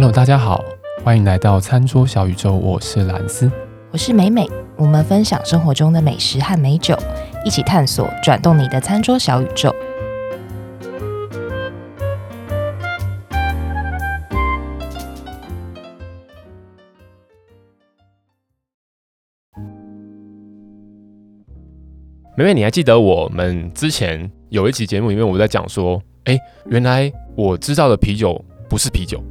Hello，大家好，欢迎来到餐桌小宇宙，我是蓝斯，我是美美，我们分享生活中的美食和美酒，一起探索转动你的餐桌小宇宙。美美，你还记得我们之前有一期节目里面，我在讲说，哎，原来我知道的啤酒不是啤酒。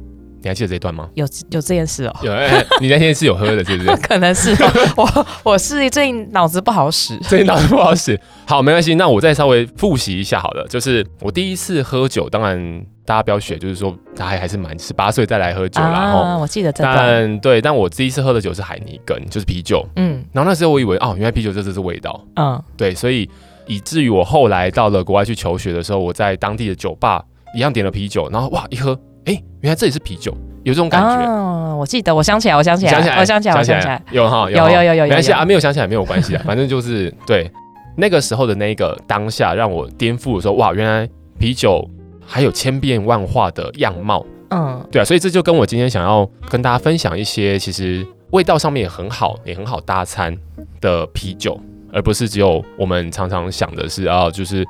你还记得这一段吗？有有这件事哦。有，欸、你那天是有喝的，是不是？可能是我，我是最近脑子不好使，最近脑子不好使。好，没关系，那我再稍微复习一下好了。就是我第一次喝酒，当然大家不要学，就是说他还还是满十八岁再来喝酒啦。然后、啊、我记得这段。但对，但我第一次喝的酒是海尼根，就是啤酒。嗯。然后那时候我以为哦，原来啤酒这这是味道。嗯。对，所以以至于我后来到了国外去求学的时候，我在当地的酒吧一样点了啤酒，然后哇一喝，哎，原来这里是啤酒。有这种感觉，哦，我记得，我想起来，我想起来，想起来，我想起来，我想起来，有哈，有有有有，没关系啊，没有想起来没有关系啊，反正就是对那个时候的那个当下，让我颠覆的时候，哇，原来啤酒还有千变万化的样貌，嗯，对啊，所以这就跟我今天想要跟大家分享一些，其实味道上面也很好，也很好搭餐的啤酒，而不是只有我们常常想的是啊，就是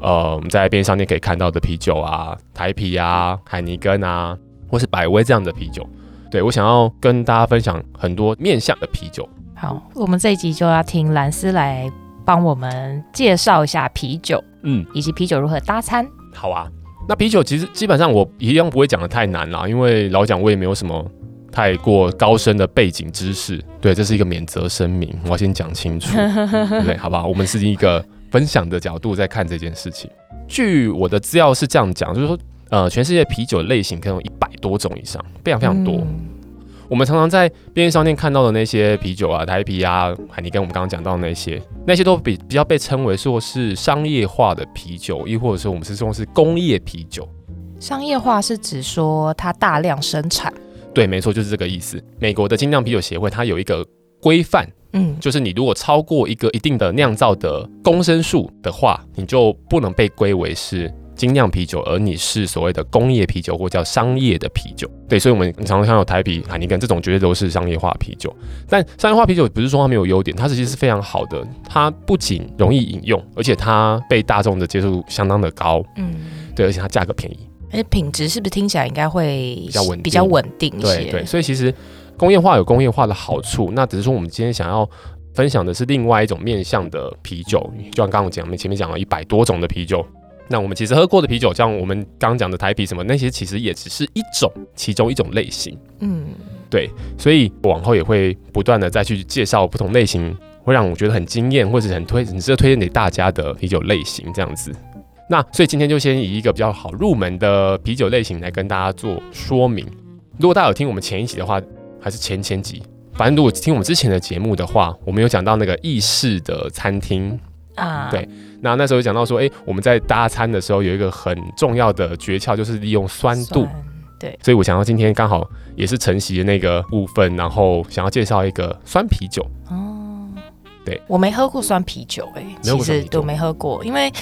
呃我们在便利商店可以看到的啤酒啊，台啤啊，海尼根啊。或是百威这样的啤酒，对，我想要跟大家分享很多面向的啤酒。好，我们这一集就要听兰斯来帮我们介绍一下啤酒，嗯，以及啤酒如何搭餐。好啊，那啤酒其实基本上我一样不会讲的太难啦，因为老讲我也没有什么太过高深的背景知识。对，这是一个免责声明，我要先讲清楚，对，好不好？我们是一个分享的角度在看这件事情。据我的资料是这样讲，就是说。呃，全世界啤酒类型可能有一百多种以上，非常非常多。嗯、我们常常在便利商店看到的那些啤酒啊，台啤啊，海尼根，我们刚刚讲到的那些，那些都比比较被称为说是商业化的啤酒，亦或者说我们是说是工业啤酒。商业化是指说它大量生产？对，没错，就是这个意思。美国的精酿啤酒协会它有一个规范，嗯，就是你如果超过一个一定的酿造的公升数的话，你就不能被归为是。精酿啤酒，而你是所谓的工业啤酒或叫商业的啤酒，对，所以我们常常看到台啤、海尼根这种绝对都是商业化啤酒。但商业化啤酒不是说它没有优点，它其实是非常好的。它不仅容易饮用，而且它被大众的接受度相当的高，嗯，对，而且它价格便宜，而且品质是不是听起来应该会比较稳定，比较稳定一些？对对，所以其实工业化有工业化的好处，那只是说我们今天想要分享的是另外一种面向的啤酒，就像刚刚我讲，我们前面讲了一百多种的啤酒。那我们其实喝过的啤酒，像我们刚刚讲的台啤什么那些，其实也只是一种其中一种类型。嗯，对，所以往后也会不断的再去介绍不同类型，会让我觉得很惊艳或者很推很值得推荐给大家的啤酒类型这样子。那所以今天就先以一个比较好入门的啤酒类型来跟大家做说明。如果大家有听我们前一集的话，还是前前集，反正如果听我们之前的节目的话，我们有讲到那个意式的餐厅啊，对。那那时候讲到说，哎、欸，我们在搭餐的时候有一个很重要的诀窍，就是利用酸度。酸，对。所以我想要今天刚好也是晨曦的那个部分，然后想要介绍一个酸啤酒。哦，对，我没喝过酸啤酒，欸，哎，其实都没喝过，因为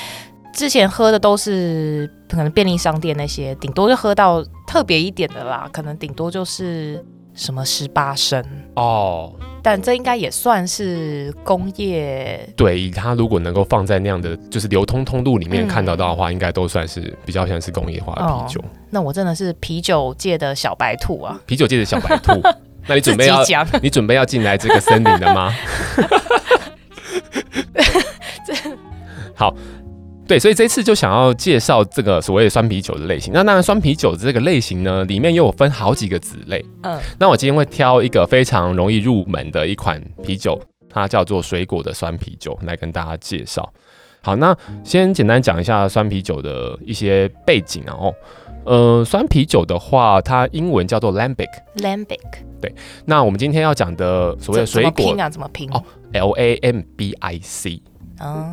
之前喝的都是可能便利商店那些，顶多就喝到特别一点的啦，可能顶多就是。什么十八升哦？但这应该也算是工业。对，以它如果能够放在那样的就是流通通路里面看得到的话，嗯、应该都算是比较像是工业化的啤酒。哦、那我真的是啤酒界的小白兔啊！啤酒界的小白兔，那你准备要你准备要进来这个森林了吗？这 好。对，所以这次就想要介绍这个所谓的酸啤酒的类型。那当然，酸啤酒的这个类型呢，里面又有分好几个子类。嗯，那我今天会挑一个非常容易入门的一款啤酒，它叫做水果的酸啤酒，来跟大家介绍。好，那先简单讲一下酸啤酒的一些背景啊。哦，呃，酸啤酒的话，它英文叫做 Lambic。Lambic。对，那我们今天要讲的所谓的水果拼啊？怎么拼？哦，L A M B I C。哦，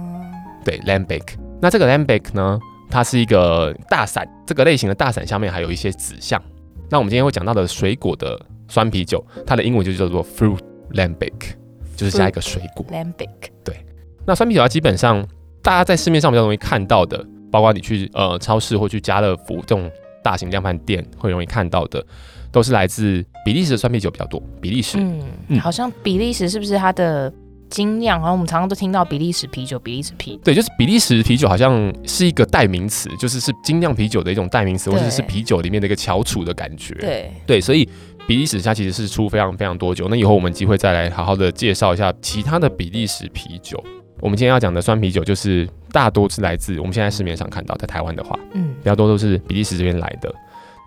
对，Lambic。那这个 Lambic 呢，它是一个大伞，这个类型的大伞下面还有一些指向。那我们今天会讲到的水果的酸啤酒，它的英文就叫做 Fruit Lambic，就是加一个水果。Lambic。对。那酸啤酒它基本上大家在市面上比较容易看到的，包括你去呃超市或去家乐福这种大型量贩店会容易看到的，都是来自比利时的酸啤酒比较多。比利时，嗯，嗯好像比利时是不是它的精酿？好像我们常常都听到比利时啤酒，比利时啤。对，就是比利时啤酒好像是一个代名词，就是是精酿啤酒的一种代名词，或者是啤酒里面的一个翘楚的感觉。对对，所以比利时它其实是出非常非常多酒。那以后我们机会再来好好的介绍一下其他的比利时啤酒。我们今天要讲的酸啤酒，就是大多是来自我们现在市面上看到，在台湾的话，嗯，比较多都是比利时这边来的。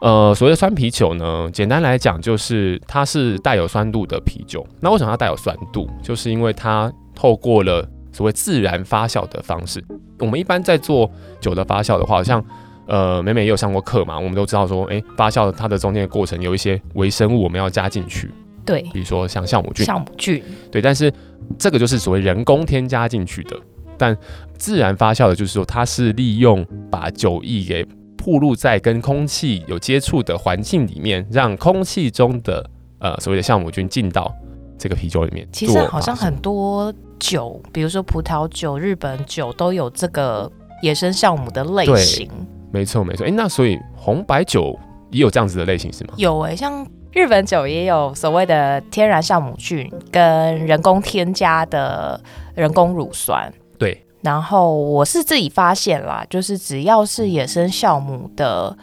呃，所谓的酸啤酒呢，简单来讲就是它是带有酸度的啤酒。那为什么它带有酸度？就是因为它透过了所谓自然发酵的方式。我们一般在做酒的发酵的话，好像呃，美美也有上过课嘛，我们都知道说，哎，发酵它的中间的过程有一些微生物我们要加进去，对，比如说像酵母菌，酵母菌，对，但是这个就是所谓人工添加进去的。但自然发酵的，就是说它是利用把酒液给暴露在跟空气有接触的环境里面，让空气中的呃所谓的酵母菌进到这个啤酒里面。其实好像很多酒，比如说葡萄酒、日本酒都有这个野生酵母的类型。没错没错，哎，那所以红白酒也有这样子的类型是吗？有哎，像日本酒也有所谓的天然酵母菌跟人工添加的人工乳酸。然后我是自己发现啦，就是只要是野生酵母的，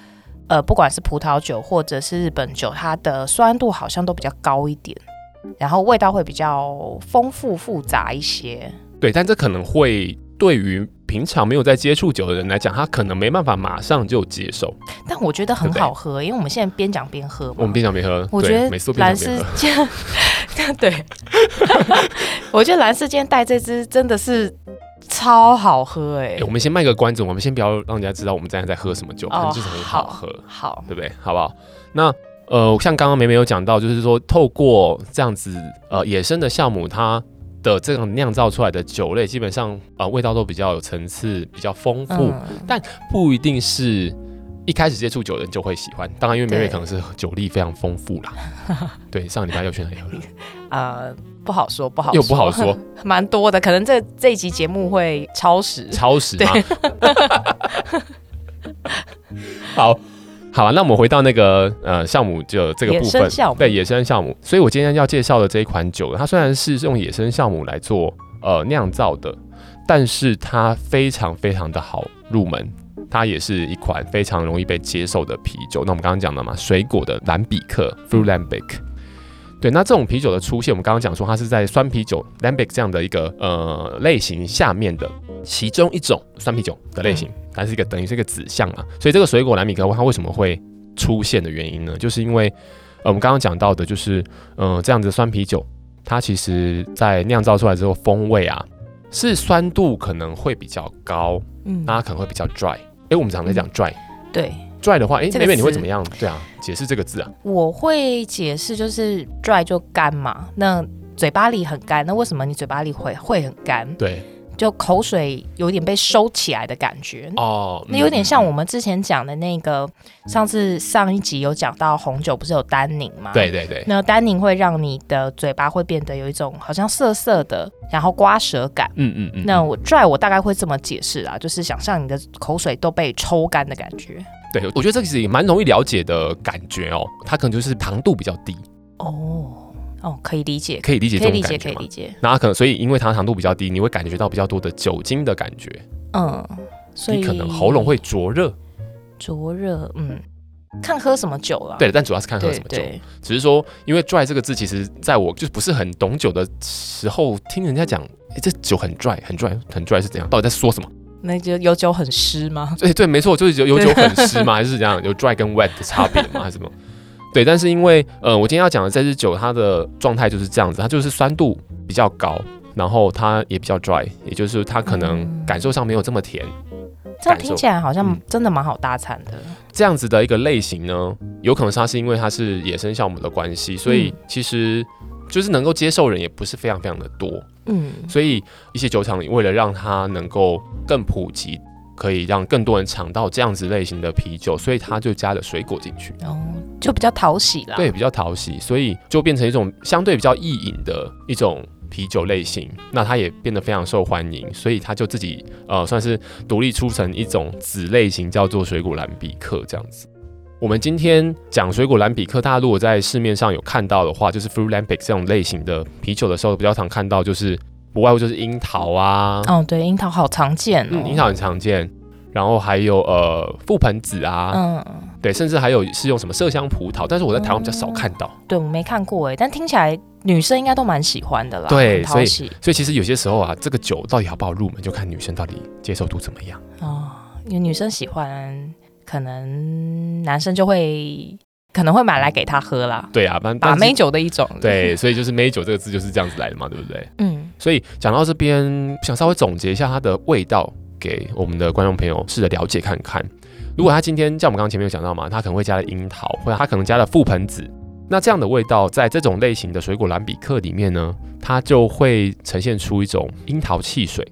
呃，不管是葡萄酒或者是日本酒，它的酸度好像都比较高一点，然后味道会比较丰富复杂一些。对，但这可能会对于平常没有在接触酒的人来讲，他可能没办法马上就接受。但我觉得很好喝，对因为我们现在边讲边喝嘛。我们边讲边喝，我觉得兰斯坚，对，我觉得兰斯坚带这支真的是。超好喝哎、欸欸！我们先卖个关子，我们先不要让人家知道我们现在在喝什么酒，哦、就是很好喝，好，好对不对？好不好？那呃，像刚刚梅梅有讲到，就是说透过这样子呃野生的酵母，它的这种酿造出来的酒类，基本上呃味道都比较有层次，比较丰富，嗯、但不一定是一开始接触酒的人就会喜欢。当然，因为美美可能是酒力非常丰富啦。对，上个礼拜又去哪里喝了？呃。不好说，不好说，又不好说，蛮多的，可能这这一集节目会超时，超时吗？对好，好啊，那我们回到那个呃酵母就这个部分，对野生酵母。所以我今天要介绍的这一款酒，它虽然是用野生酵母来做呃酿造的，但是它非常非常的好入门，它也是一款非常容易被接受的啤酒。那我们刚刚讲了嘛，水果的蓝比克 （Fruit Lambic）。对，那这种啤酒的出现，我们刚刚讲说，它是在酸啤酒 Lambic 这样的一个呃类型下面的其中一种酸啤酒的类型，它是一个等于是一个子项嘛。所以这个水果蓝比克它为什么会出现的原因呢？就是因为呃我们刚刚讲到的，就是呃这样子的酸啤酒，它其实在酿造出来之后，风味啊是酸度可能会比较高，嗯，那它可能会比较 dry。哎，我们常在讲 dry，对。dry 的话，哎，妹妹你会怎么样？对啊，解释这个字啊。我会解释，就是 dry 就干嘛，那嘴巴里很干，那为什么你嘴巴里会会很干？对。就口水有点被收起来的感觉哦，那有点像我们之前讲的那个，嗯、上次上一集有讲到红酒不是有单宁吗？对对对，那单宁会让你的嘴巴会变得有一种好像涩涩的，然后刮舌感。嗯嗯嗯。那我 dry 我大概会这么解释啊，就是想象你的口水都被抽干的感觉。对，我觉得这其实也蛮容易了解的感觉哦，它可能就是糖度比较低哦。哦，可以理解，可以理解，可以理解，可以理解。那可能所以，因为它糖度比较低，你会感觉到比较多的酒精的感觉。嗯，所以你可能喉咙会灼热。灼热，嗯，看喝什么酒了。对，但主要是看喝什么酒。只是说，因为 dry 这个字，其实在我就不是很懂酒的时候，听人家讲，哎，这酒很 dry，很 dry，很 dry 是怎样？到底在说什么？那就有酒很湿吗？对对，没错，就是有有酒很湿吗？还是怎样？有 dry 跟 wet 的差别吗？还是什么？对，但是因为呃，我今天要讲的这支酒，它的状态就是这样子，它就是酸度比较高，然后它也比较 dry，也就是它可能感受上没有这么甜。嗯、这样听起来好像真的蛮好搭餐的、嗯。这样子的一个类型呢，有可能它是因为它是野生酵母的关系，所以其实就是能够接受人也不是非常非常的多。嗯，所以一些酒厂为了让它能够更普及。可以让更多人尝到这样子类型的啤酒，所以他就加了水果进去，哦，就比较讨喜啦。对，比较讨喜，所以就变成一种相对比较易饮的一种啤酒类型。那它也变得非常受欢迎，所以他就自己呃算是独立出成一种子类型，叫做水果蓝比克这样子。我们今天讲水果蓝比克，大家如果在市面上有看到的话，就是 Fruit Lambic 这种类型的啤酒的时候，比较常看到就是不外乎就是樱桃啊。哦，对，樱桃好常见哦。嗯，樱桃很常见。然后还有呃覆盆子啊，嗯，对，甚至还有是用什么麝香葡萄，但是我在台湾比较少看到。嗯、对，我没看过哎，但听起来女生应该都蛮喜欢的啦。对，所以所以其实有些时候啊，这个酒到底好不好入门，就看女生到底接受度怎么样。哦，因为女生喜欢，可能男生就会可能会买来给她喝啦。对啊，把美酒的一种。对，所以就是美酒这个字就是这样子来的嘛，对不对？嗯。所以讲到这边，想稍微总结一下它的味道。给我们的观众朋友试着了解看看，如果他今天像我们刚刚前面有讲到嘛，他可能会加了樱桃，或者他可能加了覆盆子，那这样的味道在这种类型的水果蓝比克里面呢，它就会呈现出一种樱桃汽水，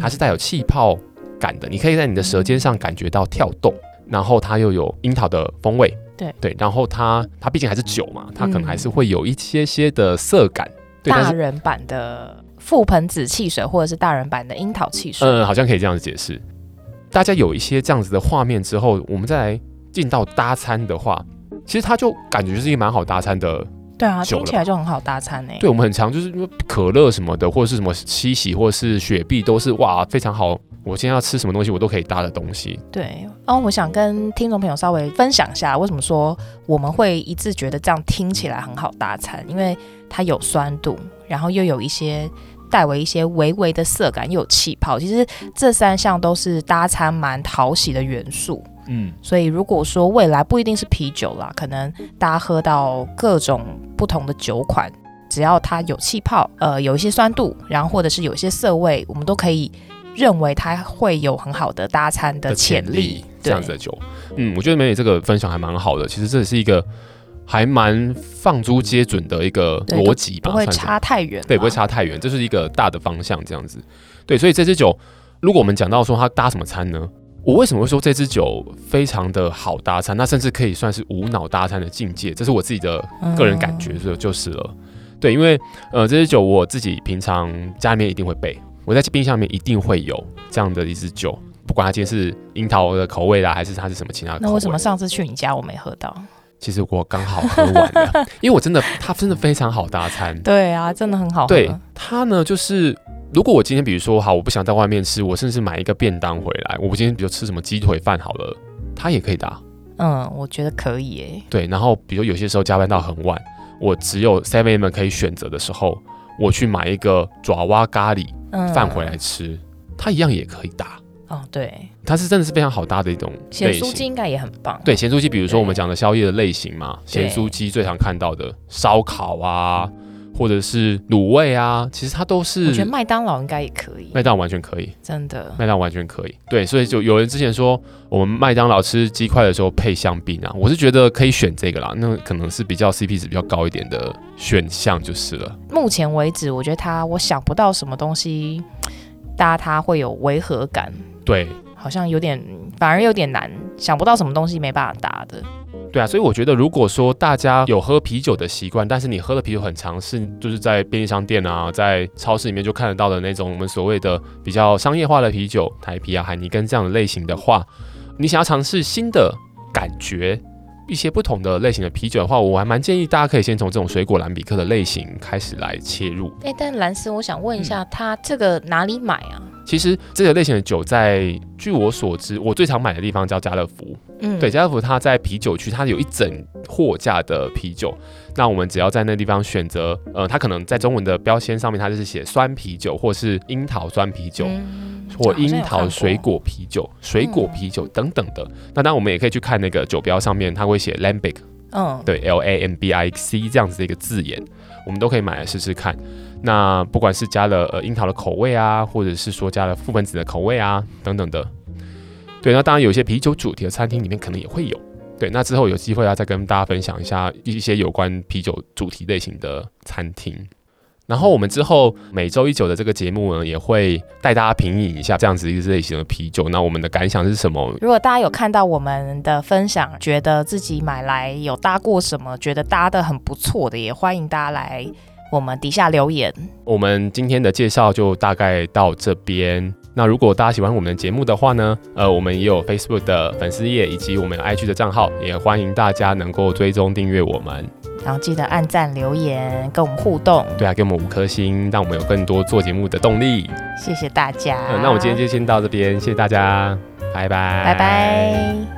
它是带有气泡感的，你可以在你的舌尖上感觉到跳动，然后它又有樱桃的风味，对对，然后它它毕竟还是酒嘛，它可能还是会有一些些的涩感，对，大人版的。覆盆子汽水，或者是大人版的樱桃汽水，嗯，好像可以这样子解释。大家有一些这样子的画面之后，我们再来进到搭餐的话，其实它就感觉就是一个蛮好搭餐的。对啊，听起来就很好搭餐呢。对，我们很常就是可乐什么的，或者是什么七喜，或者是雪碧，都是哇非常好。我今天要吃什么东西，我都可以搭的东西。对，然后我想跟听众朋友稍微分享一下，为什么说我们会一致觉得这样听起来很好搭餐，因为它有酸度，然后又有一些。带为一些微微的色感，又有气泡，其实这三项都是搭餐蛮讨喜的元素。嗯，所以如果说未来不一定是啤酒啦，可能大家喝到各种不同的酒款，只要它有气泡，呃，有一些酸度，然后或者是有一些涩味，我们都可以认为它会有很好的搭餐的潜力。力这样子的酒，嗯，我觉得美美这个分享还蛮好的。其实这是一个。还蛮放诸皆准的一个逻辑吧，不会差太远，对，不会差太远，这是一个大的方向，这样子。对，所以这支酒，如果我们讲到说它搭什么餐呢？我为什么会说这支酒非常的好搭餐？那甚至可以算是无脑搭餐的境界，这是我自己的个人感觉，所以就是了。对，因为呃，这支酒我自己平常家里面一定会备，我在冰箱里面一定会有这样的一支酒，不管它今天是樱桃的口味啦，还是它是什么其他的口味。那为什么上次去你家我没喝到？其实我刚好喝完了，因为我真的，它真的非常好搭餐。对啊，真的很好喝。对，它呢，就是如果我今天比如说好，我不想在外面吃，我甚至买一个便当回来，我今天比如吃什么鸡腿饭好了，它也可以搭。嗯，我觉得可以诶。对，然后比如有些时候加班到很晚，我只有 7-Eleven 可以选择的时候，我去买一个爪哇咖喱饭回来吃，嗯、它一样也可以搭。哦，对，它是真的是非常好搭的一种。咸酥鸡应该也很棒。对，咸酥鸡，比如说我们讲的宵夜的类型嘛，咸酥鸡最常看到的烧烤啊，或者是卤味啊，其实它都是。我觉得麦当劳应该也可以。麦当劳完全可以，真的。麦当劳完全可以。对，所以就有人之前说，我们麦当劳吃鸡块的时候配香槟啊，我是觉得可以选这个啦，那可能是比较 CP 值比较高一点的选项就是了。目前为止，我觉得它我想不到什么东西搭它会有违和感。对，好像有点，反而有点难，想不到什么东西没办法搭的。对啊，所以我觉得，如果说大家有喝啤酒的习惯，但是你喝的啤酒很常是就是在便利商店啊，在超市里面就看得到的那种我们所谓的比较商业化的啤酒，台啤啊、海尼根这样的类型的话，你想要尝试新的感觉，一些不同的类型的啤酒的话，我还蛮建议大家可以先从这种水果蓝比克的类型开始来切入。哎，但蓝斯，我想问一下，它、嗯、这个哪里买啊？其实这个类型的酒在，在据我所知，我最常买的地方叫家乐福。嗯，对，家乐福它在啤酒区，它有一整货架的啤酒。那我们只要在那地方选择，呃，它可能在中文的标签上面，它就是写酸啤酒，或是樱桃酸啤酒，嗯、或樱桃水果啤酒、水果啤酒等等的。那当然，我们也可以去看那个酒标上面，它会写 Lambic，嗯，对，L A M B I C 这样子的一个字眼，我们都可以买来试试看。那不管是加了呃樱桃的口味啊，或者是说加了覆盆子的口味啊，等等的，对，那当然有些啤酒主题的餐厅里面可能也会有，对，那之后有机会要再跟大家分享一下一些有关啤酒主题类型的餐厅。然后我们之后每周一九的这个节目呢，也会带大家品饮一下这样子一个类型的啤酒。那我们的感想是什么？如果大家有看到我们的分享，觉得自己买来有搭过什么，觉得搭的很不错的，也欢迎大家来。我们底下留言。我们今天的介绍就大概到这边。那如果大家喜欢我们的节目的话呢，呃，我们也有 Facebook 的粉丝页以及我们 IG 的账号，也欢迎大家能够追踪订阅我们。然后记得按赞、留言，跟我们互动。对啊，给我们五颗星，让我们有更多做节目的动力。谢谢大家。嗯，那我今天就先到这边，谢谢大家，拜拜，拜拜。